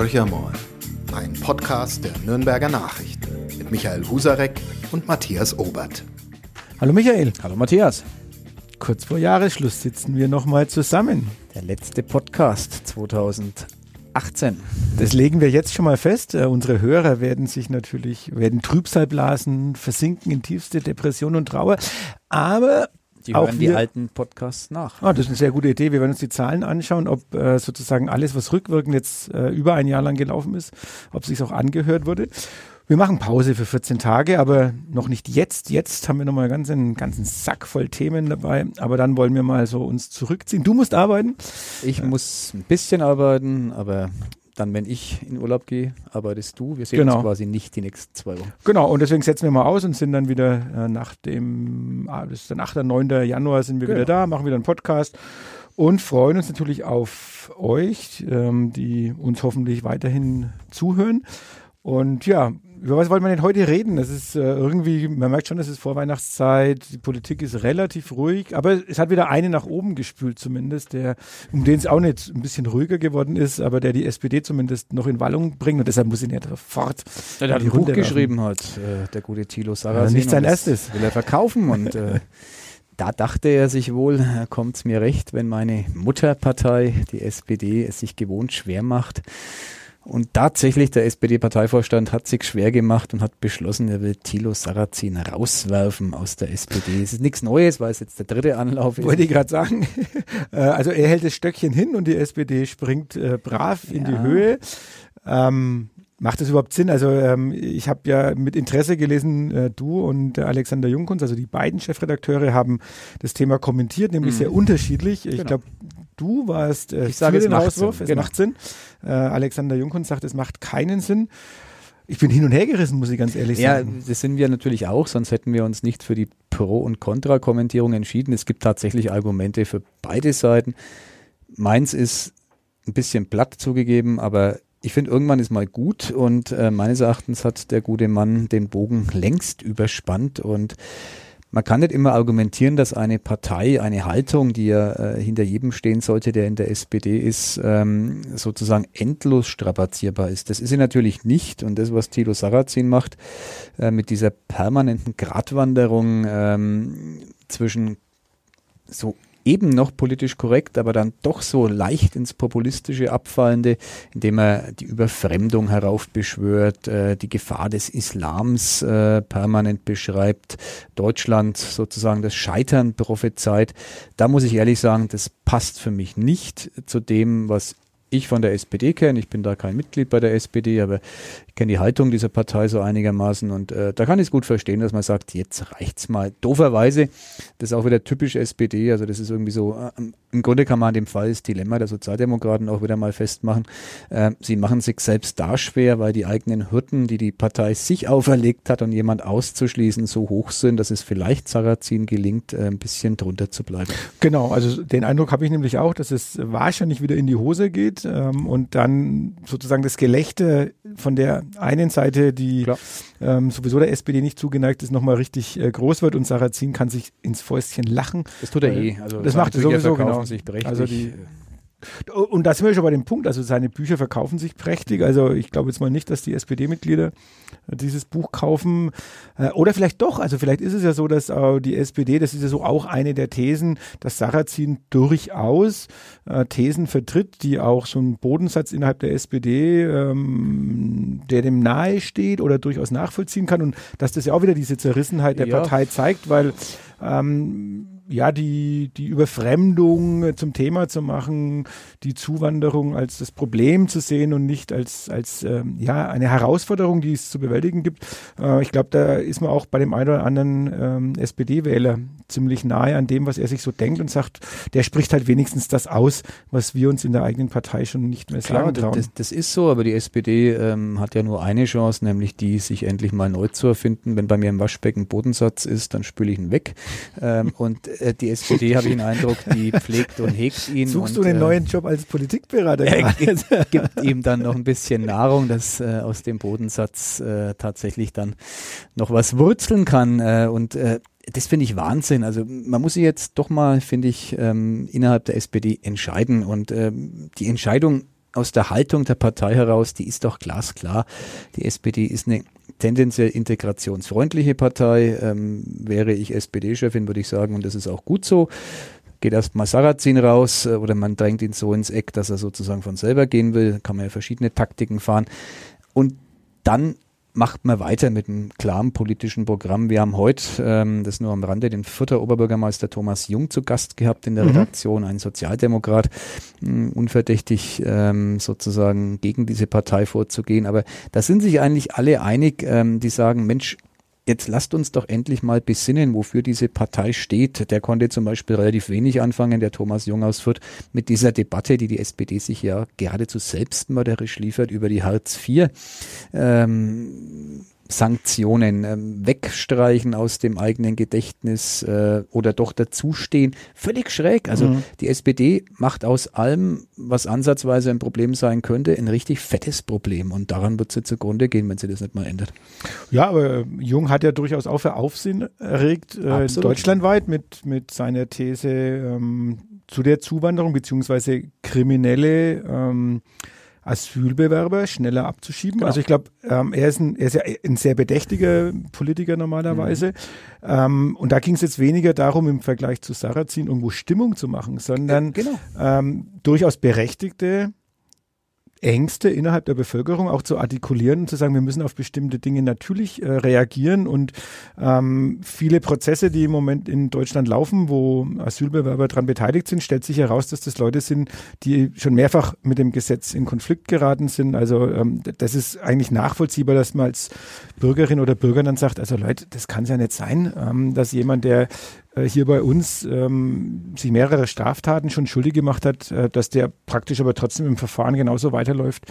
Horcher mal, ein Podcast der Nürnberger Nachrichten mit Michael Husarek und Matthias Obert. Hallo Michael. Hallo Matthias. Kurz vor Jahresschluss sitzen wir nochmal zusammen. Der letzte Podcast 2018. Das legen wir jetzt schon mal fest. Uh, unsere Hörer werden sich natürlich, werden Trübsal blasen, versinken in tiefste Depression und Trauer. Aber die hören die alten Podcasts nach. Ah, das ist eine sehr gute Idee. Wir werden uns die Zahlen anschauen, ob äh, sozusagen alles, was rückwirkend jetzt äh, über ein Jahr lang gelaufen ist, ob sich auch angehört wurde. Wir machen Pause für 14 Tage, aber noch nicht jetzt. Jetzt haben wir nochmal ganz einen ganzen Sack voll Themen dabei. Aber dann wollen wir mal so uns zurückziehen. Du musst arbeiten. Ich muss ein bisschen arbeiten, aber dann, wenn ich in Urlaub gehe, arbeitest du. Wir sehen genau. uns quasi nicht die nächsten zwei Wochen. Genau, und deswegen setzen wir mal aus und sind dann wieder äh, nach dem, ah, das ist dann 8. 9. Januar sind wir genau. wieder da, machen wieder einen Podcast und freuen uns natürlich auf euch, ähm, die uns hoffentlich weiterhin zuhören. Und ja, über was wollen wir denn heute reden? Das ist äh, irgendwie, man merkt schon, es ist Vorweihnachtszeit, die Politik ist relativ ruhig, aber es hat wieder eine nach oben gespült zumindest, der, um den es auch nicht ein bisschen ruhiger geworden ist, aber der die SPD zumindest noch in Wallung bringt und deshalb muss ihn ja sofort. Der, der ein Buch geschrieben hat, äh, der gute Thilo Sarrazin. Ja, nicht sein erstes. Will er verkaufen und äh, da dachte er sich wohl, kommt es mir recht, wenn meine Mutterpartei, die SPD, es sich gewohnt schwer macht und tatsächlich, der SPD-Parteivorstand hat sich schwer gemacht und hat beschlossen, er will Thilo Sarrazin rauswerfen aus der SPD. Es ist nichts Neues, weil es jetzt der dritte Anlauf ist. Wollte ich gerade sagen. Äh, also er hält das Stöckchen hin und die SPD springt äh, brav in ja. die Höhe. Ähm, Macht das überhaupt Sinn? Also ähm, ich habe ja mit Interesse gelesen, äh, du und der Alexander Junkunz, also die beiden Chefredakteure, haben das Thema kommentiert, nämlich mhm. sehr unterschiedlich. Ich genau. glaube, du warst äh, ich sage, es macht Rauswurf, Sinn. es genau. macht Sinn. Äh, Alexander Junkunz sagt, es macht keinen Sinn. Ich bin hin und her gerissen, muss ich ganz ehrlich ja, sagen. Ja, das sind wir natürlich auch, sonst hätten wir uns nicht für die Pro- und Kontra-Kommentierung entschieden. Es gibt tatsächlich Argumente für beide Seiten. Meins ist ein bisschen platt zugegeben, aber ich finde, irgendwann ist mal gut und äh, meines Erachtens hat der gute Mann den Bogen längst überspannt und man kann nicht immer argumentieren, dass eine Partei, eine Haltung, die ja äh, hinter jedem stehen sollte, der in der SPD ist, ähm, sozusagen endlos strapazierbar ist. Das ist sie natürlich nicht. Und das, was Thilo Sarrazin macht, äh, mit dieser permanenten Gratwanderung ähm, zwischen so eben noch politisch korrekt, aber dann doch so leicht ins Populistische abfallende, indem er die Überfremdung heraufbeschwört, äh, die Gefahr des Islams äh, permanent beschreibt, Deutschland sozusagen das Scheitern prophezeit. Da muss ich ehrlich sagen, das passt für mich nicht zu dem, was ich von der SPD kenne. Ich bin da kein Mitglied bei der SPD, aber kenne die Haltung dieser Partei so einigermaßen und äh, da kann ich es gut verstehen, dass man sagt, jetzt reicht's mal. Dooferweise, das ist auch wieder typisch SPD, also das ist irgendwie so, äh, im Grunde kann man an dem Fall das Dilemma der Sozialdemokraten auch wieder mal festmachen. Äh, sie machen sich selbst da schwer, weil die eigenen Hürden, die die Partei sich auferlegt hat und jemand auszuschließen, so hoch sind, dass es vielleicht Sarrazin gelingt, äh, ein bisschen drunter zu bleiben. Genau, also den Eindruck habe ich nämlich auch, dass es wahrscheinlich wieder in die Hose geht ähm, und dann sozusagen das Gelächte von der einen Seite, die ähm, sowieso der SPD nicht zugeneigt ist, nochmal richtig äh, groß wird und Sarrazin kann sich ins Fäustchen lachen. Das tut er eh. Also das macht er sowieso, genau. Also die, und da sind wir schon bei dem Punkt, also seine Bücher verkaufen sich prächtig. Also ich glaube jetzt mal nicht, dass die SPD-Mitglieder dieses Buch kaufen. Äh, oder vielleicht doch, also vielleicht ist es ja so, dass die SPD, das ist ja so auch eine der Thesen, dass Sarrazin durchaus äh, Thesen vertritt, die auch so einen Bodensatz innerhalb der SPD, ähm, der dem nahe steht oder durchaus nachvollziehen kann. Und dass das ja auch wieder diese Zerrissenheit der ja. Partei zeigt, weil ähm, ja, die, die Überfremdung zum Thema zu machen, die Zuwanderung als das Problem zu sehen und nicht als, als ähm, ja, eine Herausforderung, die es zu bewältigen gibt. Äh, ich glaube, da ist man auch bei dem einen oder anderen ähm, SPD-Wähler ziemlich nahe an dem, was er sich so denkt und sagt, der spricht halt wenigstens das aus, was wir uns in der eigenen Partei schon nicht mehr Klar, sagen trauen. Das, das ist so, aber die SPD ähm, hat ja nur eine Chance, nämlich die, sich endlich mal neu zu erfinden. Wenn bei mir im Waschbecken Bodensatz ist, dann spüle ich ihn weg. Ähm, und äh, die SPD, habe ich den Eindruck, die pflegt und hegt ihn. Suchst und, du den äh, neuen Job als Politikberater? Er gibt ihm dann noch ein bisschen Nahrung, dass äh, aus dem Bodensatz äh, tatsächlich dann noch was wurzeln kann. Äh, und äh, das finde ich Wahnsinn. Also man muss sich jetzt doch mal, finde ich, ähm, innerhalb der SPD entscheiden. Und ähm, die Entscheidung aus der Haltung der Partei heraus, die ist doch glasklar. Die SPD ist eine tendenziell integrationsfreundliche Partei. Ähm, wäre ich SPD-Chefin, würde ich sagen, und das ist auch gut so. Geht erstmal Sarrazin raus äh, oder man drängt ihn so ins Eck, dass er sozusagen von selber gehen will. Kann man ja verschiedene Taktiken fahren. Und dann macht man weiter mit einem klaren politischen Programm. Wir haben heute, ähm, das nur am Rande, den vierter Oberbürgermeister Thomas Jung zu Gast gehabt in der mhm. Redaktion, ein Sozialdemokrat, mh, unverdächtig ähm, sozusagen gegen diese Partei vorzugehen. Aber da sind sich eigentlich alle einig, ähm, die sagen, Mensch, jetzt lasst uns doch endlich mal besinnen, wofür diese Partei steht. Der konnte zum Beispiel relativ wenig anfangen, der Thomas Jung aus Fürth, mit dieser Debatte, die die SPD sich ja geradezu selbstmörderisch liefert über die Hartz IV. Ähm, Sanktionen ähm, wegstreichen aus dem eigenen Gedächtnis äh, oder doch dazustehen. Völlig schräg. Also mhm. die SPD macht aus allem, was ansatzweise ein Problem sein könnte, ein richtig fettes Problem. Und daran wird sie zugrunde gehen, wenn sie das nicht mal ändert. Ja, aber äh, Jung hat ja durchaus auch für Aufsehen erregt, äh, deutschlandweit mit, mit seiner These ähm, zu der Zuwanderung beziehungsweise kriminelle ähm, Asylbewerber schneller abzuschieben. Genau. Also ich glaube, ähm, er, ist ein, er ist ja ein sehr bedächtiger Politiker normalerweise. Mhm. Ähm, und da ging es jetzt weniger darum, im Vergleich zu Sarrazin irgendwo Stimmung zu machen, sondern ja, genau. ähm, durchaus berechtigte Ängste innerhalb der Bevölkerung auch zu artikulieren und zu sagen, wir müssen auf bestimmte Dinge natürlich äh, reagieren und ähm, viele Prozesse, die im Moment in Deutschland laufen, wo Asylbewerber daran beteiligt sind, stellt sich heraus, dass das Leute sind, die schon mehrfach mit dem Gesetz in Konflikt geraten sind. Also ähm, das ist eigentlich nachvollziehbar, dass man als Bürgerin oder Bürger dann sagt, also Leute, das kann es ja nicht sein, ähm, dass jemand, der äh, hier bei uns ähm, sich mehrere Straftaten schon schuldig gemacht hat, äh, dass der praktisch aber trotzdem im Verfahren genauso weiterläuft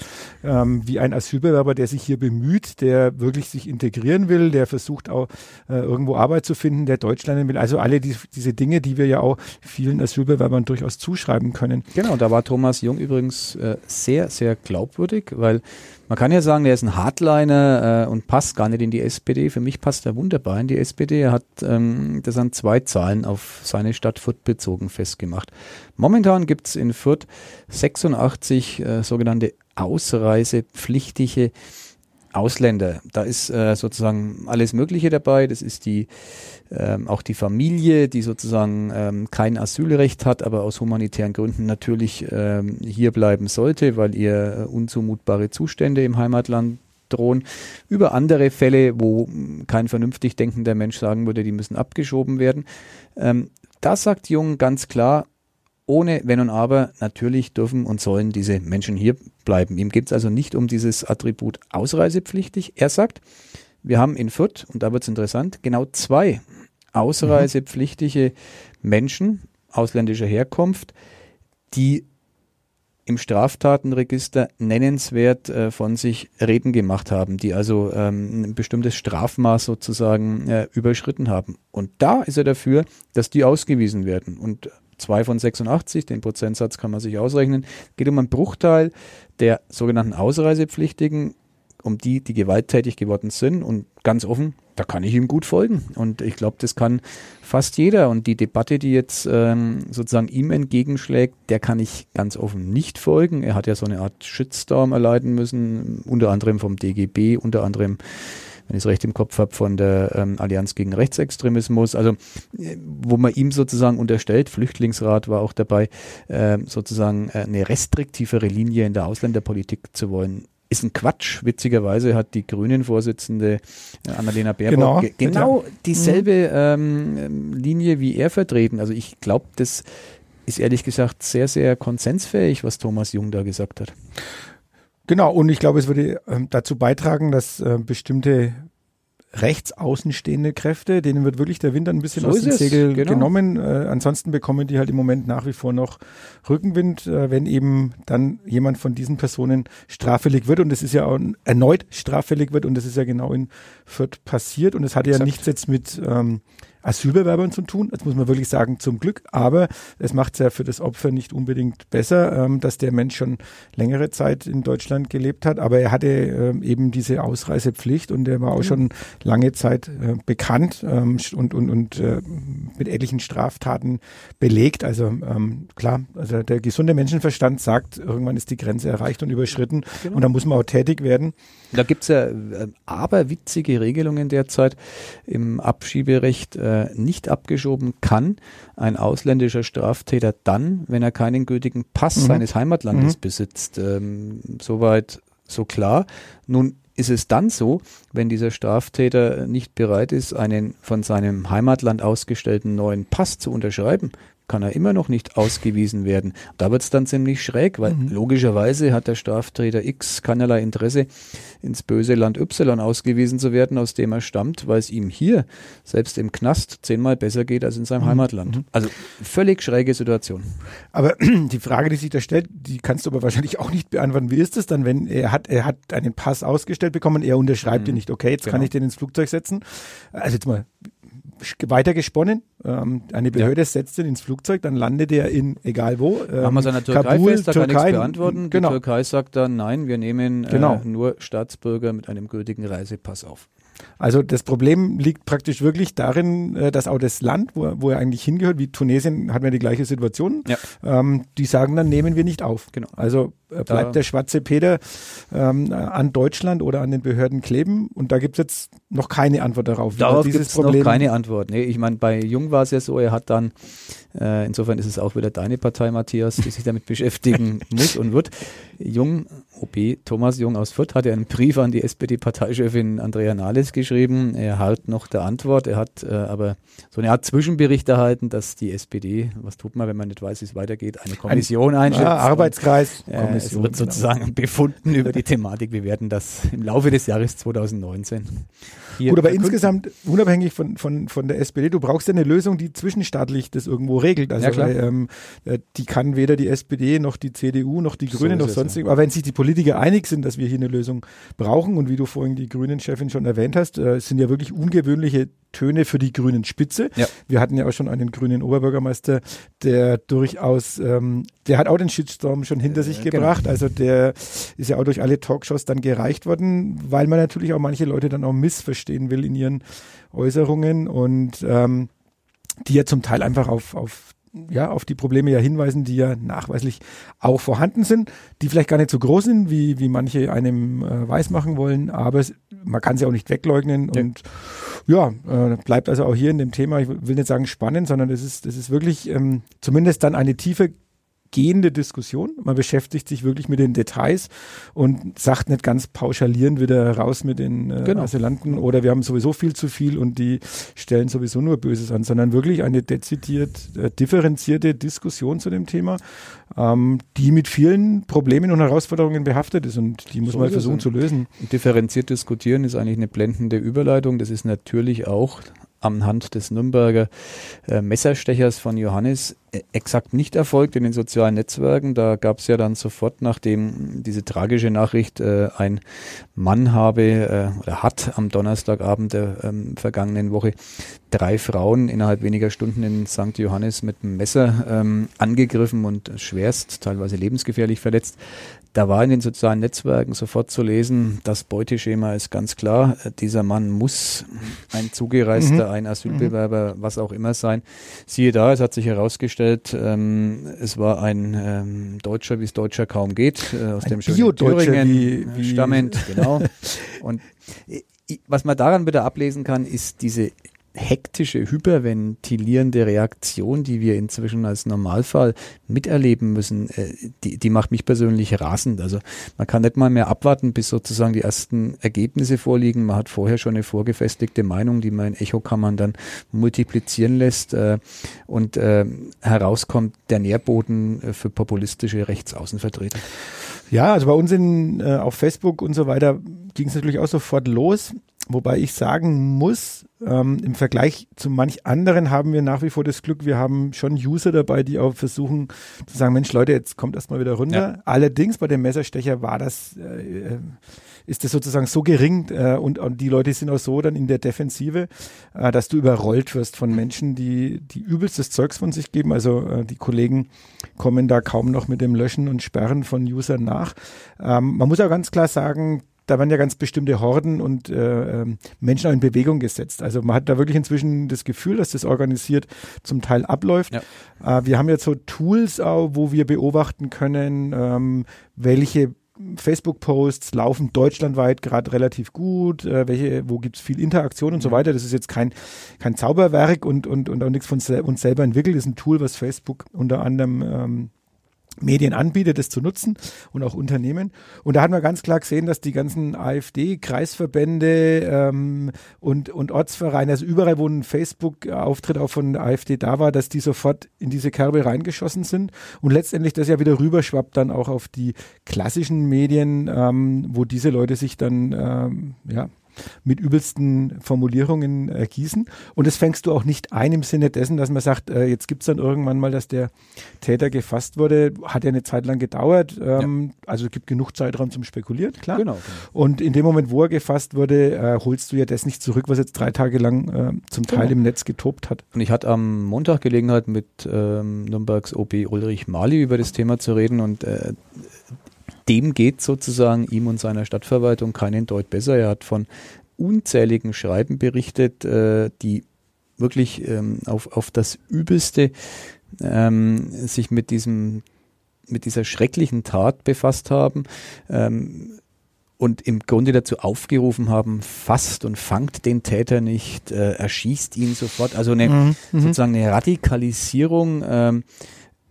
ähm, wie ein Asylbewerber, der sich hier bemüht, der wirklich sich integrieren will, der versucht auch äh, irgendwo Arbeit zu finden, der Deutschland will. Also alle die, diese Dinge, die wir ja auch vielen Asylbewerbern durchaus zuschreiben können. Genau, da war Thomas Jung übrigens äh, sehr, sehr glaubwürdig, weil man kann ja sagen, er ist ein Hardliner äh, und passt gar nicht in die SPD. Für mich passt er wunderbar in die SPD. Er hat ähm, das an zwei Zahlen auf seine Stadt Fürth bezogen festgemacht. Momentan gibt es in Fürth 86 äh, sogenannte ausreisepflichtige Ausländer. Da ist äh, sozusagen alles Mögliche dabei. Das ist die ähm, auch die Familie, die sozusagen ähm, kein Asylrecht hat, aber aus humanitären Gründen natürlich ähm, hier bleiben sollte, weil ihr äh, unzumutbare Zustände im Heimatland drohen. Über andere Fälle, wo kein vernünftig denkender Mensch sagen würde, die müssen abgeschoben werden. Ähm, da sagt Jung ganz klar, ohne Wenn und Aber, natürlich dürfen und sollen diese Menschen hier bleiben. Ihm geht es also nicht um dieses Attribut ausreisepflichtig. Er sagt, wir haben in Fürth, und da wird es interessant, genau zwei ausreisepflichtige Menschen ausländischer Herkunft, die im Straftatenregister nennenswert äh, von sich reden gemacht haben, die also ähm, ein bestimmtes Strafmaß sozusagen äh, überschritten haben. Und da ist er dafür, dass die ausgewiesen werden. Und 2 von 86, den Prozentsatz kann man sich ausrechnen, geht um einen Bruchteil der sogenannten Ausreisepflichtigen, um die, die gewalttätig geworden sind. Und ganz offen, da kann ich ihm gut folgen. Und ich glaube, das kann fast jeder. Und die Debatte, die jetzt ähm, sozusagen ihm entgegenschlägt, der kann ich ganz offen nicht folgen. Er hat ja so eine Art Shitstorm erleiden müssen, unter anderem vom DGB, unter anderem wenn ich es recht im Kopf habe, von der ähm, Allianz gegen Rechtsextremismus. Also äh, wo man ihm sozusagen unterstellt, Flüchtlingsrat war auch dabei, äh, sozusagen äh, eine restriktivere Linie in der Ausländerpolitik zu wollen ist ein Quatsch. Witzigerweise hat die Grünen-Vorsitzende äh, Annalena Baerbock genau, ge genau dieselbe mhm. ähm, Linie wie er vertreten. Also ich glaube, das ist ehrlich gesagt sehr, sehr konsensfähig, was Thomas Jung da gesagt hat. Genau, und ich glaube, es würde äh, dazu beitragen, dass äh, bestimmte rechtsaußenstehende Kräfte, denen wird wirklich der Wind ein bisschen so aus dem Segel genau. genommen. Äh, ansonsten bekommen die halt im Moment nach wie vor noch Rückenwind, äh, wenn eben dann jemand von diesen Personen straffällig wird und es ist ja auch erneut straffällig wird und das ist ja genau in Fürth passiert und es hat ja nichts jetzt mit ähm, Asylbewerbern zu tun. Das muss man wirklich sagen, zum Glück. Aber es macht es ja für das Opfer nicht unbedingt besser, ähm, dass der Mensch schon längere Zeit in Deutschland gelebt hat. Aber er hatte ähm, eben diese Ausreisepflicht und er war auch schon lange Zeit äh, bekannt ähm, und, und, und äh, mit etlichen Straftaten belegt. Also ähm, klar, also der gesunde Menschenverstand sagt, irgendwann ist die Grenze erreicht und überschritten genau. und da muss man auch tätig werden. Da gibt es ja äh, aberwitzige Regelungen derzeit im Abschieberecht. Äh, nicht abgeschoben kann ein ausländischer Straftäter dann, wenn er keinen gültigen Pass mhm. seines Heimatlandes mhm. besitzt. Ähm, soweit so klar. Nun ist es dann so, wenn dieser Straftäter nicht bereit ist, einen von seinem Heimatland ausgestellten neuen Pass zu unterschreiben, kann er immer noch nicht ausgewiesen werden. Da wird es dann ziemlich schräg, weil mhm. logischerweise hat der Straftäter X keinerlei Interesse, ins böse Land Y ausgewiesen zu werden, aus dem er stammt, weil es ihm hier, selbst im Knast, zehnmal besser geht als in seinem mhm. Heimatland. Mhm. Also völlig schräge Situation. Aber die Frage, die sich da stellt, die kannst du aber wahrscheinlich auch nicht beantworten. Wie ist es dann, wenn er hat, er hat einen Pass ausgestellt bekommen, er unterschreibt mhm. ihn nicht, okay, jetzt genau. kann ich den ins Flugzeug setzen. Also jetzt mal weiter gesponnen. Ähm, eine Behörde ja. setzt ihn ins Flugzeug, dann landet er in egal wo. Ähm, Machen wir seiner Türkei Kabul, fest, da Türkei, kann nichts beantworten. Genau. Die Türkei sagt dann, nein, wir nehmen äh, genau. nur Staatsbürger mit einem gültigen Reisepass auf. Also das Problem liegt praktisch wirklich darin, äh, dass auch das Land, wo, wo er eigentlich hingehört, wie Tunesien, hat man die gleiche Situation. Ja. Ähm, die sagen dann, nehmen wir nicht auf. Genau. Also äh, bleibt da. der schwarze Peter ähm, an Deutschland oder an den Behörden kleben und da gibt es jetzt noch keine Antwort darauf. Darauf gibt es noch keine Antwort. Nee, ich meine, bei Jung war es ja so, er hat dann, äh, insofern ist es auch wieder deine Partei, Matthias, die sich damit beschäftigen muss und wird. Jung, OB Thomas Jung aus Fürth, hat ja einen Brief an die SPD-Parteichefin Andrea Nahles geschrieben. Er hat noch der Antwort, er hat äh, aber so eine Art Zwischenbericht erhalten, dass die SPD, was tut man, wenn man nicht weiß, wie es weitergeht, eine Kommission ein, einschätzt. Ja, Arbeitskreis. Und, äh, es wird genau. sozusagen genau. befunden über die Thematik. Wir werden das im Laufe des Jahres 2019 hier Gut, aber insgesamt, unabhängig von, von, von der SPD, du brauchst ja eine Lösung, die zwischenstaatlich das irgendwo regelt. Also ja, ähm, äh, die kann weder die SPD noch die CDU noch die Grünen so noch sonst. Aber wenn sich die Politiker einig sind, dass wir hier eine Lösung brauchen und wie du vorhin die Grünen-Chefin schon erwähnt hast, äh, sind ja wirklich ungewöhnliche Töne für die grünen Spitze. Ja. Wir hatten ja auch schon einen grünen Oberbürgermeister, der durchaus, ähm, der hat auch den Shitstorm schon hinter äh, sich genau. gebracht. Also der ist ja auch durch alle Talkshows dann gereicht worden, weil man natürlich auch manche Leute dann auch missverstehen will in ihren Äußerungen und ähm, die ja zum Teil einfach auf, auf ja, auf die Probleme ja hinweisen, die ja nachweislich auch vorhanden sind, die vielleicht gar nicht so groß sind, wie, wie manche einem äh, weismachen wollen, aber es, man kann sie auch nicht wegleugnen. Ja. und ja, äh, bleibt also auch hier in dem Thema, ich will nicht sagen spannend, sondern es ist, es ist wirklich ähm, zumindest dann eine tiefe gehende Diskussion. Man beschäftigt sich wirklich mit den Details und sagt nicht ganz pauschalierend wieder raus mit den äh, genau. Asylanten oder wir haben sowieso viel zu viel und die stellen sowieso nur Böses an, sondern wirklich eine dezidiert äh, differenzierte Diskussion zu dem Thema, ähm, die mit vielen Problemen und Herausforderungen behaftet ist und die muss so man versuchen zu lösen. Differenziert diskutieren ist eigentlich eine blendende Überleitung. Das ist natürlich auch anhand des Nürnberger äh, Messerstechers von Johannes äh, exakt nicht erfolgt in den sozialen Netzwerken. Da gab es ja dann sofort, nachdem diese tragische Nachricht äh, ein Mann habe äh, oder hat am Donnerstagabend der ähm, vergangenen Woche drei Frauen innerhalb weniger Stunden in St. Johannes mit einem Messer ähm, angegriffen und schwerst, teilweise lebensgefährlich verletzt. Da war in den sozialen Netzwerken sofort zu lesen, das Beuteschema ist ganz klar. Dieser Mann muss ein Zugereister, mhm. ein Asylbewerber, mhm. was auch immer sein. Siehe da, es hat sich herausgestellt, ähm, es war ein ähm, Deutscher, wie es Deutscher kaum geht, äh, aus ein dem schönen Thüringen wie, wie stammend, genau. Und äh, was man daran wieder ablesen kann, ist diese hektische, hyperventilierende Reaktion, die wir inzwischen als Normalfall miterleben müssen, äh, die, die macht mich persönlich rasend. Also man kann nicht mal mehr abwarten, bis sozusagen die ersten Ergebnisse vorliegen. Man hat vorher schon eine vorgefestigte Meinung, die man in Echokammern dann multiplizieren lässt äh, und äh, herauskommt der Nährboden äh, für populistische Rechtsaußenvertreter. Ja, also bei uns in, auf Facebook und so weiter ging es natürlich auch sofort los. Wobei ich sagen muss, ähm, im Vergleich zu manch anderen haben wir nach wie vor das Glück, wir haben schon User dabei, die auch versuchen zu sagen, Mensch Leute, jetzt kommt erstmal wieder runter. Ja. Allerdings bei dem Messerstecher war das äh, ist das sozusagen so gering äh, und, und die Leute sind auch so dann in der Defensive, äh, dass du überrollt wirst von Menschen, die, die übelstes Zeugs von sich geben. Also äh, die Kollegen kommen da kaum noch mit dem Löschen und Sperren von Usern nach. Ähm, man muss auch ganz klar sagen, da werden ja ganz bestimmte Horden und äh, ähm, Menschen auch in Bewegung gesetzt. Also man hat da wirklich inzwischen das Gefühl, dass das organisiert zum Teil abläuft. Ja. Äh, wir haben jetzt so Tools auch, wo wir beobachten können, ähm, welche Facebook-Posts laufen deutschlandweit gerade relativ gut, äh, welche, wo gibt es viel Interaktion und so mhm. weiter. Das ist jetzt kein, kein Zauberwerk und, und, und auch nichts von uns selber entwickelt. Das ist ein Tool, was Facebook unter anderem ähm, Medien anbietet, das zu nutzen und auch Unternehmen. Und da hat man ganz klar gesehen, dass die ganzen AfD-Kreisverbände ähm, und, und Ortsvereine, also überall, wo ein Facebook-Auftritt auch von AfD da war, dass die sofort in diese Kerbe reingeschossen sind und letztendlich das ja wieder rüberschwappt dann auch auf die klassischen Medien, ähm, wo diese Leute sich dann ähm, ja, mit übelsten Formulierungen äh, gießen. Und das fängst du auch nicht ein im Sinne dessen, dass man sagt, äh, jetzt gibt es dann irgendwann mal, dass der Täter gefasst wurde. Hat ja eine Zeit lang gedauert. Ähm, ja. Also es gibt genug Zeitraum zum Spekulieren, klar. Genau, genau. Und in dem Moment, wo er gefasst wurde, äh, holst du ja das nicht zurück, was jetzt drei Tage lang äh, zum Teil genau. im Netz getobt hat. Und ich hatte am Montag Gelegenheit, mit ähm, Nürnbergs OB Ulrich Mali über das Thema zu reden und äh, dem geht sozusagen ihm und seiner Stadtverwaltung keinen Deut besser. Er hat von unzähligen Schreiben berichtet, äh, die wirklich ähm, auf, auf das Übelste ähm, sich mit diesem mit dieser schrecklichen Tat befasst haben ähm, und im Grunde dazu aufgerufen haben, fasst und fangt den Täter nicht, äh, erschießt ihn sofort. Also eine mhm. mhm. sozusagen eine Radikalisierung, ähm,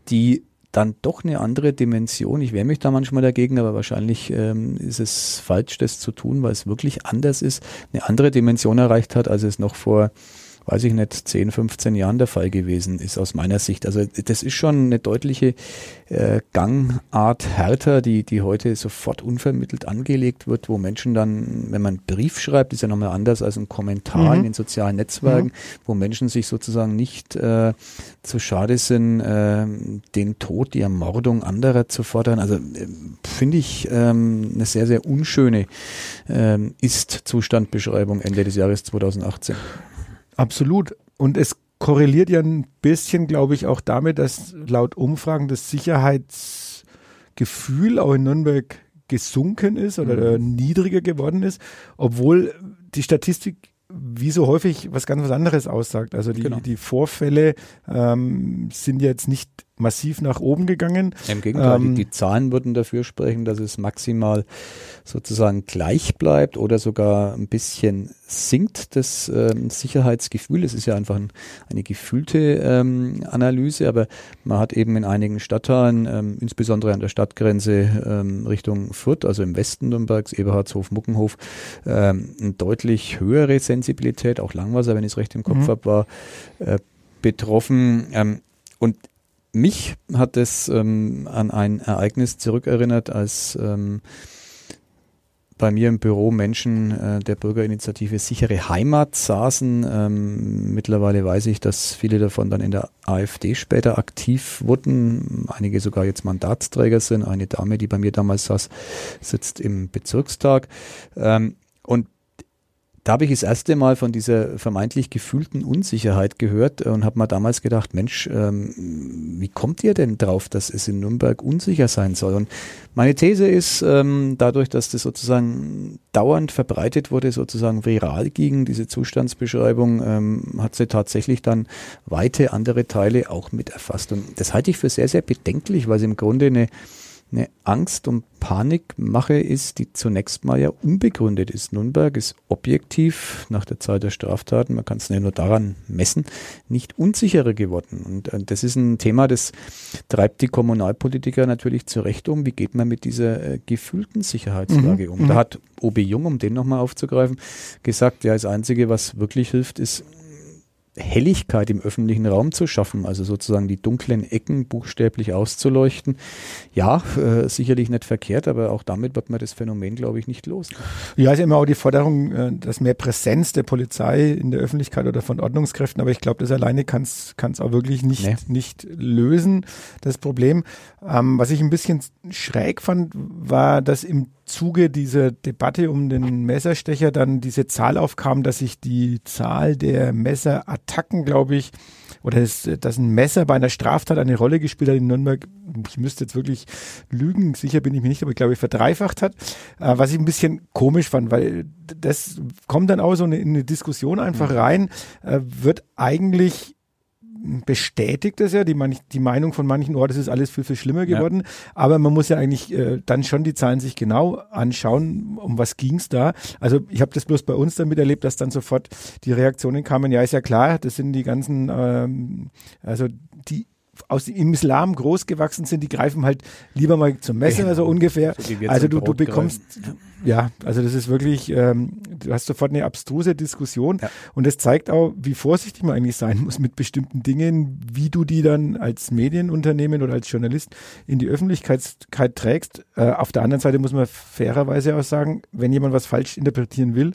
die dann doch eine andere Dimension. Ich wehre mich da manchmal dagegen, aber wahrscheinlich ähm, ist es falsch, das zu tun, weil es wirklich anders ist, eine andere Dimension erreicht hat, als es noch vor weiß ich nicht, 10, 15 Jahren der Fall gewesen ist aus meiner Sicht. Also das ist schon eine deutliche äh, Gangart härter, die, die heute sofort unvermittelt angelegt wird, wo Menschen dann, wenn man einen Brief schreibt, ist ja nochmal anders als ein Kommentar mhm. in den sozialen Netzwerken, mhm. wo Menschen sich sozusagen nicht äh, zu schade sind, äh, den Tod, die Ermordung anderer zu fordern. Also äh, finde ich ähm, eine sehr, sehr unschöne ähm, Ist-Zustandbeschreibung Ende des Jahres 2018. Absolut. Und es korreliert ja ein bisschen, glaube ich, auch damit, dass laut Umfragen das Sicherheitsgefühl auch in Nürnberg gesunken ist oder mhm. niedriger geworden ist, obwohl die Statistik wie so häufig was ganz was anderes aussagt. Also die, genau. die Vorfälle ähm, sind jetzt nicht massiv nach oben gegangen. Im Gegenteil, ähm, die, die, Zahlen würden dafür sprechen, dass es maximal sozusagen gleich bleibt oder sogar ein bisschen sinkt, das ähm, Sicherheitsgefühl. Es ist ja einfach ein, eine gefühlte ähm, Analyse, aber man hat eben in einigen Stadtteilen, ähm, insbesondere an der Stadtgrenze ähm, Richtung Fürth, also im Westen Nürnbergs, Eberhardshof, Muckenhof, ähm, eine deutlich höhere Sensibilität, auch Langwasser, wenn ich es recht im Kopf mhm. habe, war äh, betroffen. Und mich hat es ähm, an ein Ereignis zurückerinnert, als ähm, bei mir im Büro Menschen äh, der Bürgerinitiative Sichere Heimat saßen. Ähm, mittlerweile weiß ich, dass viele davon dann in der AfD später aktiv wurden, einige sogar jetzt Mandatsträger sind. Eine Dame, die bei mir damals saß, sitzt im Bezirkstag. Ähm, und da habe ich das erste Mal von dieser vermeintlich gefühlten Unsicherheit gehört und habe mal damals gedacht, Mensch, ähm, wie kommt ihr denn drauf, dass es in Nürnberg unsicher sein soll? Und meine These ist, ähm, dadurch, dass das sozusagen dauernd verbreitet wurde, sozusagen viral ging, diese Zustandsbeschreibung, ähm, hat sie tatsächlich dann weite andere Teile auch mit erfasst. Und das halte ich für sehr, sehr bedenklich, weil sie im Grunde eine eine Angst- und Panikmache ist, die zunächst mal ja unbegründet ist. Nürnberg ist objektiv nach der Zahl der Straftaten, man kann es ja nur daran messen, nicht unsicherer geworden. Und äh, das ist ein Thema, das treibt die Kommunalpolitiker natürlich zurecht um. Wie geht man mit dieser äh, gefühlten Sicherheitslage mhm. um? Da mhm. hat OB Jung, um den nochmal aufzugreifen, gesagt, ja, das Einzige, was wirklich hilft, ist Helligkeit im öffentlichen Raum zu schaffen, also sozusagen die dunklen Ecken buchstäblich auszuleuchten. Ja, äh, sicherlich nicht verkehrt, aber auch damit wird man das Phänomen, glaube ich, nicht los. Ja, ist immer auch die Forderung, äh, dass mehr Präsenz der Polizei in der Öffentlichkeit oder von Ordnungskräften, aber ich glaube, das alleine kann es auch wirklich nicht, nee. nicht lösen, das Problem. Ähm, was ich ein bisschen schräg fand, war, dass im Zuge dieser Debatte um den Messerstecher dann diese Zahl aufkam, dass sich die Zahl der Messerattacken, glaube ich, oder dass, dass ein Messer bei einer Straftat eine Rolle gespielt hat in Nürnberg, ich müsste jetzt wirklich lügen, sicher bin ich mir nicht, aber ich glaube, verdreifacht hat, äh, was ich ein bisschen komisch fand, weil das kommt dann auch so in eine Diskussion einfach mhm. rein, äh, wird eigentlich bestätigt es ja, die, manch, die Meinung von manchen, oh, das ist alles viel, viel schlimmer geworden. Ja. Aber man muss ja eigentlich äh, dann schon die Zahlen sich genau anschauen, um was ging es da. Also ich habe das bloß bei uns damit erlebt, dass dann sofort die Reaktionen kamen, ja, ist ja klar, das sind die ganzen, ähm, also die aus dem Islam großgewachsen sind, die greifen halt lieber mal zum Messer, ja, so ungefähr. So also du, du bekommst, ja, also das ist wirklich, ähm, du hast sofort eine abstruse Diskussion ja. und das zeigt auch, wie vorsichtig man eigentlich sein muss mit bestimmten Dingen, wie du die dann als Medienunternehmen oder als Journalist in die Öffentlichkeit trägst. Äh, auf der anderen Seite muss man fairerweise auch sagen, wenn jemand was falsch interpretieren will,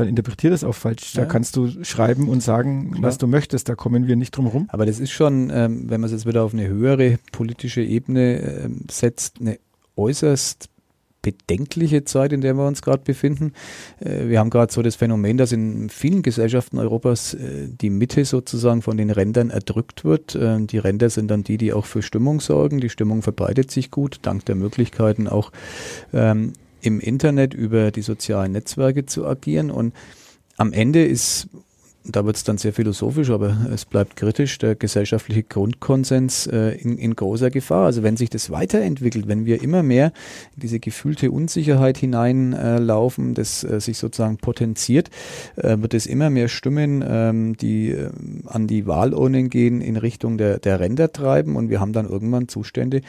dann interpretiert das auch falsch. Da kannst du schreiben und sagen, Klar. was du möchtest. Da kommen wir nicht drum rum. Aber das ist schon, ähm, wenn man es jetzt wieder auf eine höhere politische Ebene ähm, setzt, eine äußerst bedenkliche Zeit, in der wir uns gerade befinden. Äh, wir haben gerade so das Phänomen, dass in vielen Gesellschaften Europas äh, die Mitte sozusagen von den Rändern erdrückt wird. Äh, die Ränder sind dann die, die auch für Stimmung sorgen. Die Stimmung verbreitet sich gut, dank der Möglichkeiten auch ähm, im Internet über die sozialen Netzwerke zu agieren. Und am Ende ist, da wird es dann sehr philosophisch, aber es bleibt kritisch, der gesellschaftliche Grundkonsens äh, in, in, großer Gefahr. Also wenn sich das weiterentwickelt, wenn wir immer mehr in diese gefühlte Unsicherheit hineinlaufen, äh, das äh, sich sozusagen potenziert, äh, wird es immer mehr Stimmen, ähm, die äh, an die Wahlurnen gehen, in Richtung der, der Ränder treiben und wir haben dann irgendwann Zustände,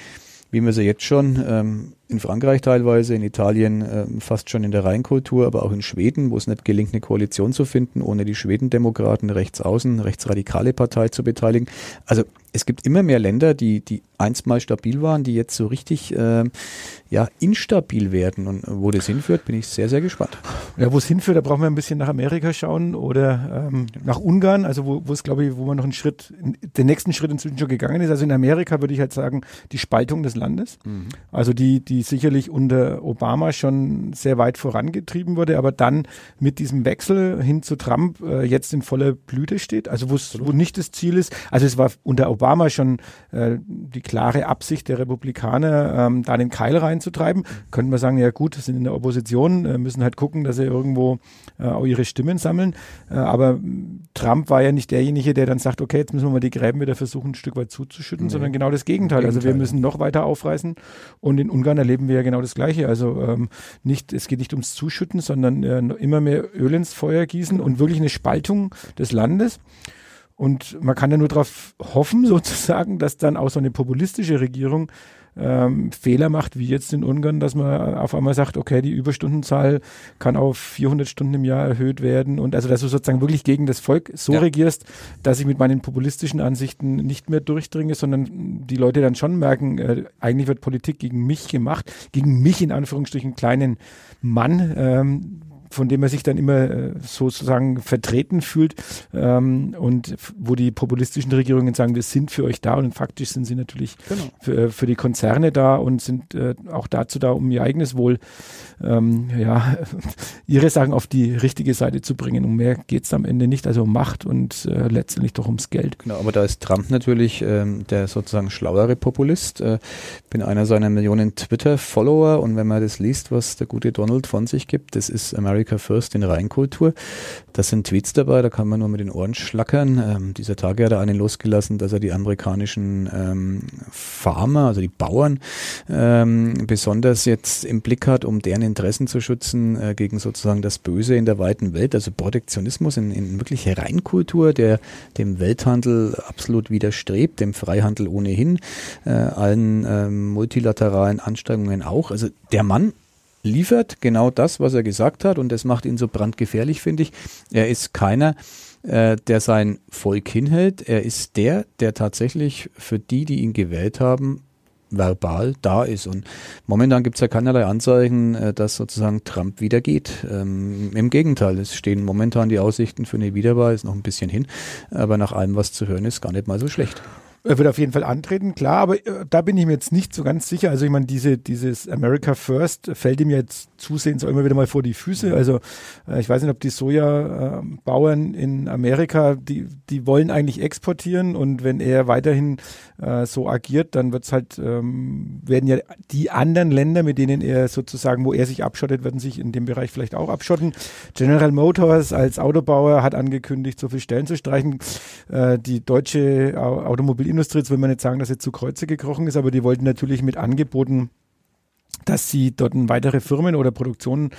wie wir sie jetzt schon ähm, in Frankreich teilweise, in Italien äh, fast schon in der Rheinkultur, aber auch in Schweden, wo es nicht gelingt, eine Koalition zu finden, ohne die Schwedendemokraten rechts außen, rechtsradikale Partei zu beteiligen. Also es gibt immer mehr Länder, die, die einst mal stabil waren, die jetzt so richtig äh, ja, instabil werden. Und wo das hinführt, bin ich sehr, sehr gespannt. Ja, wo es hinführt, da brauchen wir ein bisschen nach Amerika schauen oder ähm, nach Ungarn, also wo, wo es, glaube ich, wo man noch einen Schritt, den nächsten Schritt inzwischen schon gegangen ist. Also in Amerika würde ich halt sagen, die Spaltung des Landes. Mhm. Also die, die sicherlich unter Obama schon sehr weit vorangetrieben wurde, aber dann mit diesem Wechsel hin zu Trump äh, jetzt in voller Blüte steht. Also wo nicht das Ziel ist. Also es war unter Obama schon äh, die klare Absicht der Republikaner, ähm, da den Keil reinzutreiben. Könnte man sagen, ja gut, sind in der Opposition, äh, müssen halt gucken, dass sie irgendwo äh, auch ihre Stimmen sammeln. Äh, aber Trump war ja nicht derjenige, der dann sagt, okay, jetzt müssen wir mal die Gräben wieder versuchen, ein Stück weit zuzuschütten, nee. sondern genau das Gegenteil. Also wir müssen noch weiter aufreißen. Und in Ungarn erleben erleben wir ja genau das Gleiche. Also ähm, nicht, es geht nicht ums Zuschütten, sondern äh, immer mehr Öl ins Feuer gießen und wirklich eine Spaltung des Landes. Und man kann ja nur darauf hoffen, sozusagen, dass dann auch so eine populistische Regierung ähm, Fehler macht, wie jetzt in Ungarn, dass man auf einmal sagt, okay, die Überstundenzahl kann auf 400 Stunden im Jahr erhöht werden und also, dass du sozusagen wirklich gegen das Volk so ja. regierst, dass ich mit meinen populistischen Ansichten nicht mehr durchdringe, sondern die Leute dann schon merken, äh, eigentlich wird Politik gegen mich gemacht, gegen mich in Anführungsstrichen kleinen Mann, ähm, von dem er sich dann immer äh, sozusagen vertreten fühlt ähm, und wo die populistischen Regierungen sagen, wir sind für euch da und faktisch sind sie natürlich genau. für, äh, für, die Konzerne da und sind äh, auch dazu da, um ihr eigenes Wohl, ähm, ja, ihre Sachen auf die richtige Seite zu bringen. Um mehr geht es am Ende nicht, also um Macht und äh, letztendlich doch ums Geld. Genau, aber da ist Trump natürlich ähm, der sozusagen schlauere Populist. Äh, bin einer seiner Millionen Twitter-Follower und wenn man das liest, was der gute Donald von sich gibt, das ist America America First in Reinkultur. Da sind Tweets dabei, da kann man nur mit den Ohren schlackern. Ähm, dieser Tage hat er einen losgelassen, dass er die amerikanischen ähm, Farmer, also die Bauern, ähm, besonders jetzt im Blick hat, um deren Interessen zu schützen äh, gegen sozusagen das Böse in der weiten Welt, also Protektionismus in, in wirklich Reinkultur, der dem Welthandel absolut widerstrebt, dem Freihandel ohnehin, äh, allen ähm, multilateralen Anstrengungen auch. Also der Mann liefert genau das, was er gesagt hat und das macht ihn so brandgefährlich, finde ich. Er ist keiner, äh, der sein Volk hinhält. Er ist der, der tatsächlich für die, die ihn gewählt haben, verbal da ist. Und momentan gibt es ja keinerlei Anzeichen, äh, dass sozusagen Trump wieder geht. Ähm, Im Gegenteil, es stehen momentan die Aussichten für eine Wiederwahl, ist noch ein bisschen hin, aber nach allem, was zu hören ist, gar nicht mal so schlecht. Er wird auf jeden Fall antreten, klar, aber äh, da bin ich mir jetzt nicht so ganz sicher. Also ich meine, diese, dieses America First fällt ihm jetzt zusehends auch immer wieder mal vor die Füße. Also äh, ich weiß nicht, ob die Sojabauern in Amerika, die, die wollen eigentlich exportieren und wenn er weiterhin äh, so agiert, dann wird's halt, ähm, werden ja die anderen Länder, mit denen er sozusagen, wo er sich abschottet, werden sich in dem Bereich vielleicht auch abschotten. General Motors als Autobauer hat angekündigt, so viele Stellen zu streichen. Äh, die deutsche Automobilindustrie, jetzt will man nicht sagen, dass sie zu Kreuze gekrochen ist, aber die wollten natürlich mit Angeboten dass sie dort weitere Firmen oder Produktionen,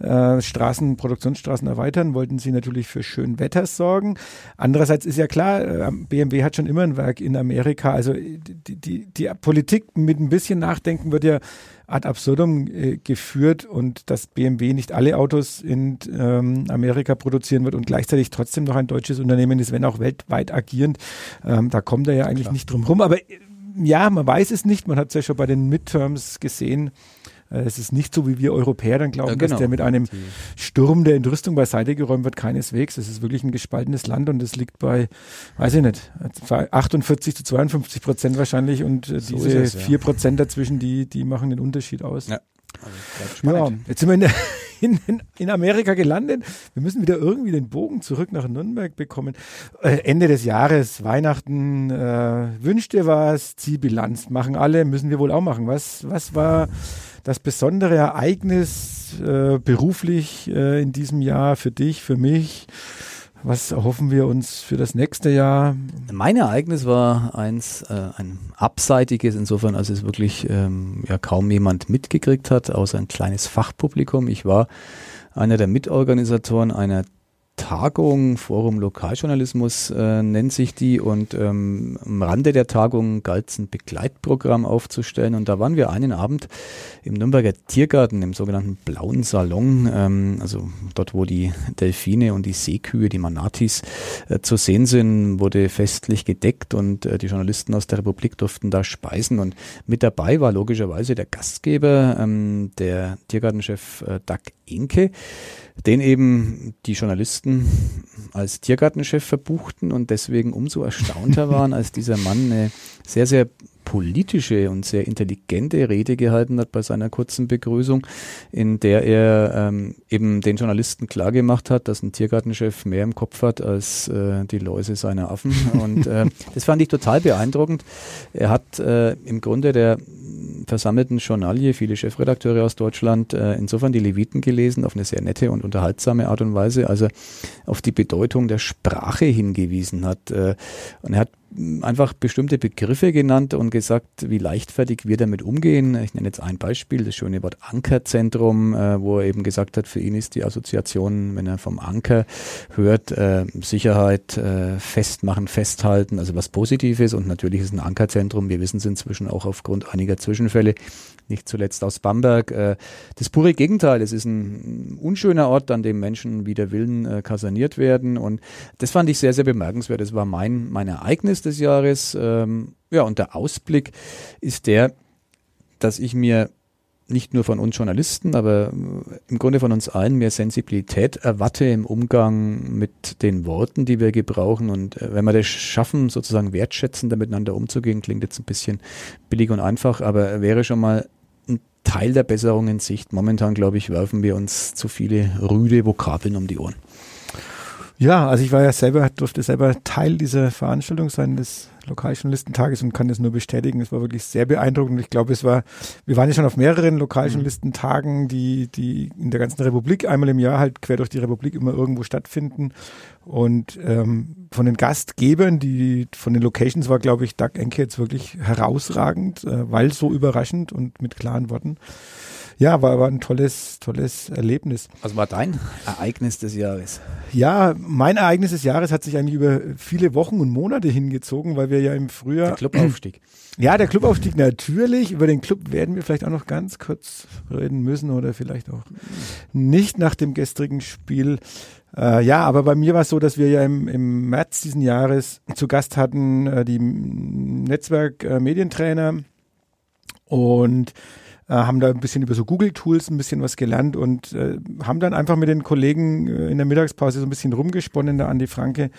äh, Straßen, Produktionsstraßen erweitern, wollten sie natürlich für schön Wetter sorgen. Andererseits ist ja klar, äh, BMW hat schon immer ein Werk in Amerika. Also die, die, die Politik mit ein bisschen Nachdenken wird ja ad absurdum äh, geführt und dass BMW nicht alle Autos in ähm, Amerika produzieren wird und gleichzeitig trotzdem noch ein deutsches Unternehmen ist, wenn auch weltweit agierend. Ähm, da kommt er ja eigentlich Klar. nicht drum rum. Aber ja, man weiß es nicht. Man hat es ja schon bei den Midterms gesehen. Äh, es ist nicht so, wie wir Europäer dann glauben, ja, genau. dass der mit einem Sturm der Entrüstung beiseite geräumt wird. Keineswegs. Es ist wirklich ein gespaltenes Land und es liegt bei, weiß ich nicht, 48 zu 52 Prozent wahrscheinlich und äh, so diese vier ja. Prozent dazwischen, die, die machen den Unterschied aus. Ja. Also, ja, jetzt sind wir in, der, in, in, Amerika gelandet. Wir müssen wieder irgendwie den Bogen zurück nach Nürnberg bekommen. Äh, Ende des Jahres, Weihnachten, äh, wünscht dir was, Zielbilanz machen alle, müssen wir wohl auch machen. Was, was war das besondere Ereignis äh, beruflich äh, in diesem Jahr für dich, für mich? Was erhoffen wir uns für das nächste Jahr? Mein Ereignis war eins, äh, ein abseitiges, insofern, als es wirklich ähm, ja kaum jemand mitgekriegt hat, außer ein kleines Fachpublikum. Ich war einer der Mitorganisatoren einer Tagung, Forum Lokaljournalismus äh, nennt sich die. Und ähm, am Rande der Tagung galt es ein Begleitprogramm aufzustellen. Und da waren wir einen Abend im Nürnberger Tiergarten, im sogenannten Blauen Salon, ähm, also dort, wo die Delfine und die Seekühe, die Manatis äh, zu sehen sind, wurde festlich gedeckt. Und äh, die Journalisten aus der Republik durften da speisen. Und mit dabei war logischerweise der Gastgeber, ähm, der Tiergartenchef äh, Doug Inke, den eben die Journalisten als Tiergartenchef verbuchten und deswegen umso erstaunter waren, als dieser Mann eine sehr, sehr politische und sehr intelligente Rede gehalten hat bei seiner kurzen Begrüßung, in der er ähm, eben den Journalisten klargemacht hat, dass ein Tiergartenchef mehr im Kopf hat als äh, die Läuse seiner Affen. Und äh, das fand ich total beeindruckend. Er hat äh, im Grunde der versammelten Journalie, viele Chefredakteure aus Deutschland, äh, insofern die Leviten gelesen, auf eine sehr nette und unterhaltsame Art und Weise, also auf die Bedeutung der Sprache hingewiesen hat. Äh, und er hat einfach bestimmte Begriffe genannt und gesagt, wie leichtfertig wir damit umgehen. Ich nenne jetzt ein Beispiel, das schöne Wort Ankerzentrum, äh, wo er eben gesagt hat, für ihn ist die Assoziation, wenn er vom Anker hört, äh, Sicherheit, äh, festmachen, festhalten, also was Positives und natürlich ist ein Ankerzentrum, wir wissen es inzwischen auch aufgrund einiger Zwischenfälle, nicht zuletzt aus Bamberg. Äh, das pure Gegenteil, es ist ein unschöner Ort, an dem Menschen wider Willen äh, kaserniert werden und das fand ich sehr, sehr bemerkenswert. Das war mein, mein Ereignis des Jahres. Ähm, ja, und der Ausblick ist der, dass ich mir nicht nur von uns Journalisten, aber äh, im Grunde von uns allen mehr Sensibilität erwarte im Umgang mit den Worten, die wir gebrauchen. Und wenn wir das schaffen, sozusagen wertschätzender miteinander umzugehen, klingt jetzt ein bisschen billig und einfach, aber wäre schon mal Teil der Besserung in Sicht. Momentan, glaube ich, werfen wir uns zu viele rüde Vokabeln um die Ohren. Ja, also ich war ja selber, durfte selber Teil dieser Veranstaltung sein, des Lokaljournalistentages und kann das nur bestätigen. Es war wirklich sehr beeindruckend. Ich glaube, es war, wir waren ja schon auf mehreren Lokaljournalistentagen, die, die in der ganzen Republik einmal im Jahr halt quer durch die Republik immer irgendwo stattfinden. Und ähm, von den Gastgebern, die von den Locations war, glaube ich, Doug Enke jetzt wirklich herausragend, äh, weil so überraschend und mit klaren Worten. Ja, war, war ein tolles, tolles Erlebnis. Was war dein Ereignis des Jahres? Ja, mein Ereignis des Jahres hat sich eigentlich über viele Wochen und Monate hingezogen, weil wir ja im Frühjahr. Der Clubaufstieg. Ja, der Clubaufstieg natürlich. Über den Club werden wir vielleicht auch noch ganz kurz reden müssen oder vielleicht auch nicht nach dem gestrigen Spiel. Äh, ja, aber bei mir war es so, dass wir ja im, im März diesen Jahres zu Gast hatten äh, die Netzwerk äh, Medientrainer und äh, haben da ein bisschen über so Google-Tools ein bisschen was gelernt und äh, haben dann einfach mit den Kollegen äh, in der Mittagspause so ein bisschen rumgesponnen. Der Andi Franke,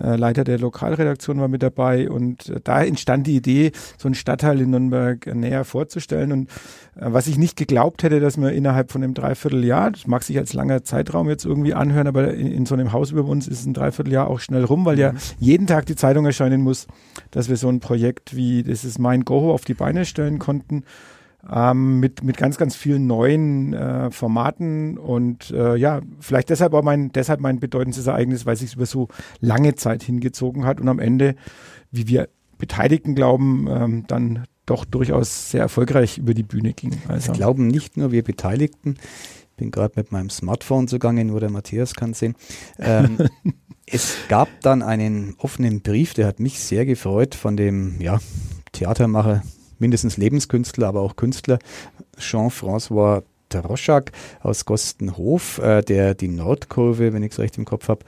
äh, Leiter der Lokalredaktion, war mit dabei und äh, da entstand die Idee, so einen Stadtteil in Nürnberg näher vorzustellen und äh, was ich nicht geglaubt hätte, dass wir innerhalb von einem Dreivierteljahr, das mag sich als langer Zeitraum jetzt irgendwie anhören, aber in, in so einem Haus über uns ist ein Dreivierteljahr auch schnell rum, weil ja mhm. jeden Tag die Zeitung erscheinen muss, dass wir so ein Projekt wie das ist mein Goho auf die Beine stellen konnten ähm, mit, mit ganz, ganz vielen neuen äh, Formaten und äh, ja, vielleicht deshalb auch mein, deshalb mein bedeutendes Ereignis, weil es sich über so lange Zeit hingezogen hat und am Ende, wie wir Beteiligten glauben, ähm, dann doch durchaus sehr erfolgreich über die Bühne ging. Also. Wir glauben nicht nur wir Beteiligten, ich bin gerade mit meinem Smartphone zugange, nur der Matthias kann sehen. Ähm, es gab dann einen offenen Brief, der hat mich sehr gefreut von dem ja, Theatermacher mindestens Lebenskünstler, aber auch Künstler, Jean-François Droschak aus Gostenhof, äh, der die Nordkurve, wenn ich es recht im Kopf habe,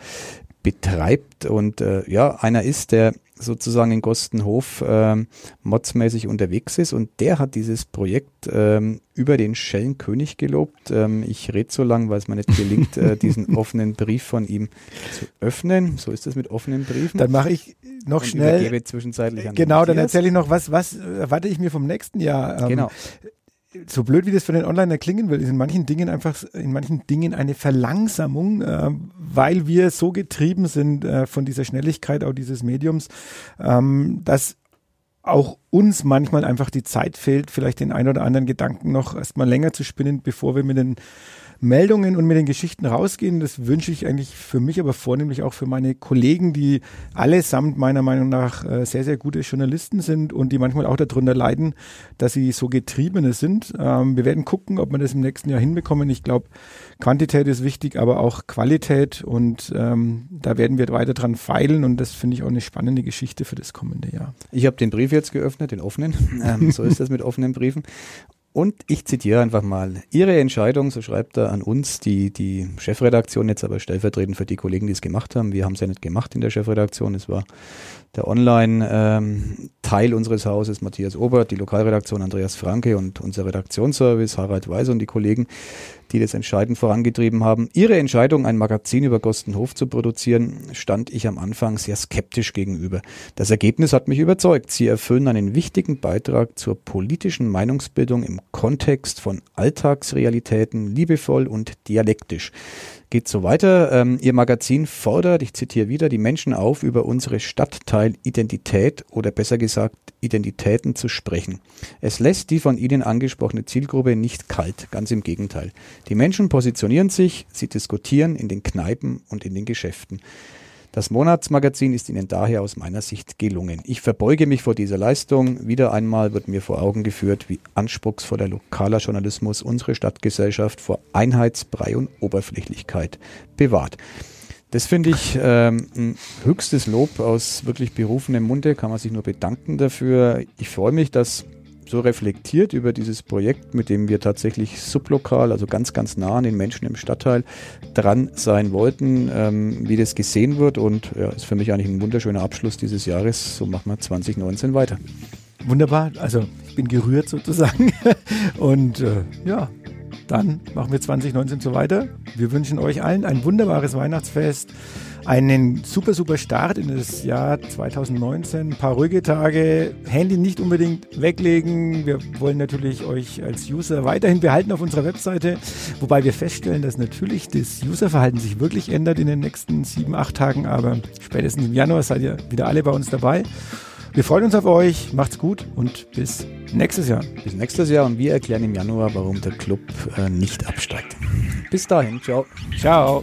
betreibt. Und äh, ja, einer ist, der sozusagen in Gostenhof ähm, modsmäßig unterwegs ist und der hat dieses Projekt ähm, über den Schellenkönig gelobt. Ähm, ich rede so lang, weil es mir nicht gelingt, äh, diesen offenen Brief von ihm zu öffnen. So ist das mit offenen Briefen. Dann mache ich noch und schnell. zwischenzeitlich an Genau, dann erzähle ich noch, was, was erwarte ich mir vom nächsten Jahr. Ähm, genau so blöd wie das für den Onliner klingen will, ist in manchen Dingen einfach, in manchen Dingen eine Verlangsamung, äh, weil wir so getrieben sind äh, von dieser Schnelligkeit auch dieses Mediums, ähm, dass auch uns manchmal einfach die Zeit fehlt, vielleicht den ein oder anderen Gedanken noch erstmal länger zu spinnen, bevor wir mit den Meldungen und mit den Geschichten rausgehen. Das wünsche ich eigentlich für mich, aber vornehmlich auch für meine Kollegen, die allesamt meiner Meinung nach äh, sehr, sehr gute Journalisten sind und die manchmal auch darunter leiden, dass sie so Getriebene sind. Ähm, wir werden gucken, ob wir das im nächsten Jahr hinbekommen. Ich glaube, Quantität ist wichtig, aber auch Qualität und ähm, da werden wir weiter dran feilen und das finde ich auch eine spannende Geschichte für das kommende Jahr. Ich habe den Brief jetzt geöffnet, den offenen. Ähm, so ist das mit offenen Briefen. Und ich zitiere einfach mal Ihre Entscheidung, so schreibt er an uns, die, die Chefredaktion jetzt aber stellvertretend für die Kollegen, die es gemacht haben. Wir haben es ja nicht gemacht in der Chefredaktion. Es war der Online-Teil unseres Hauses, Matthias Obert, die Lokalredaktion Andreas Franke und unser Redaktionsservice, Harald Weiser und die Kollegen, die das entscheidend vorangetrieben haben. Ihre Entscheidung, ein Magazin über Gostenhof zu produzieren, stand ich am Anfang sehr skeptisch gegenüber. Das Ergebnis hat mich überzeugt. Sie erfüllen einen wichtigen Beitrag zur politischen Meinungsbildung im Kontext von Alltagsrealitäten, liebevoll und dialektisch geht so weiter. Ähm, Ihr Magazin fordert, ich zitiere wieder, die Menschen auf, über unsere Stadtteilidentität oder besser gesagt Identitäten zu sprechen. Es lässt die von Ihnen angesprochene Zielgruppe nicht kalt, ganz im Gegenteil. Die Menschen positionieren sich, sie diskutieren in den Kneipen und in den Geschäften. Das Monatsmagazin ist Ihnen daher aus meiner Sicht gelungen. Ich verbeuge mich vor dieser Leistung. Wieder einmal wird mir vor Augen geführt, wie anspruchsvoller lokaler Journalismus unsere Stadtgesellschaft vor Einheitsbrei und Oberflächlichkeit bewahrt. Das finde ich ähm, ein höchstes Lob aus wirklich berufenem Munde, kann man sich nur bedanken dafür. Ich freue mich, dass so reflektiert über dieses Projekt, mit dem wir tatsächlich sublokal, also ganz, ganz nah an den Menschen im Stadtteil dran sein wollten, ähm, wie das gesehen wird. Und ja, ist für mich eigentlich ein wunderschöner Abschluss dieses Jahres. So machen wir 2019 weiter. Wunderbar, also ich bin gerührt sozusagen. Und äh, ja, dann machen wir 2019 so weiter. Wir wünschen euch allen ein wunderbares Weihnachtsfest einen super, super Start in das Jahr 2019. Ein paar ruhige Tage, Handy nicht unbedingt weglegen. Wir wollen natürlich euch als User weiterhin behalten auf unserer Webseite, wobei wir feststellen, dass natürlich das Userverhalten sich wirklich ändert in den nächsten sieben, acht Tagen, aber spätestens im Januar seid ihr wieder alle bei uns dabei. Wir freuen uns auf euch, macht's gut und bis nächstes Jahr. Bis nächstes Jahr und wir erklären im Januar, warum der Club äh, nicht absteigt. Bis dahin, ciao. Ciao.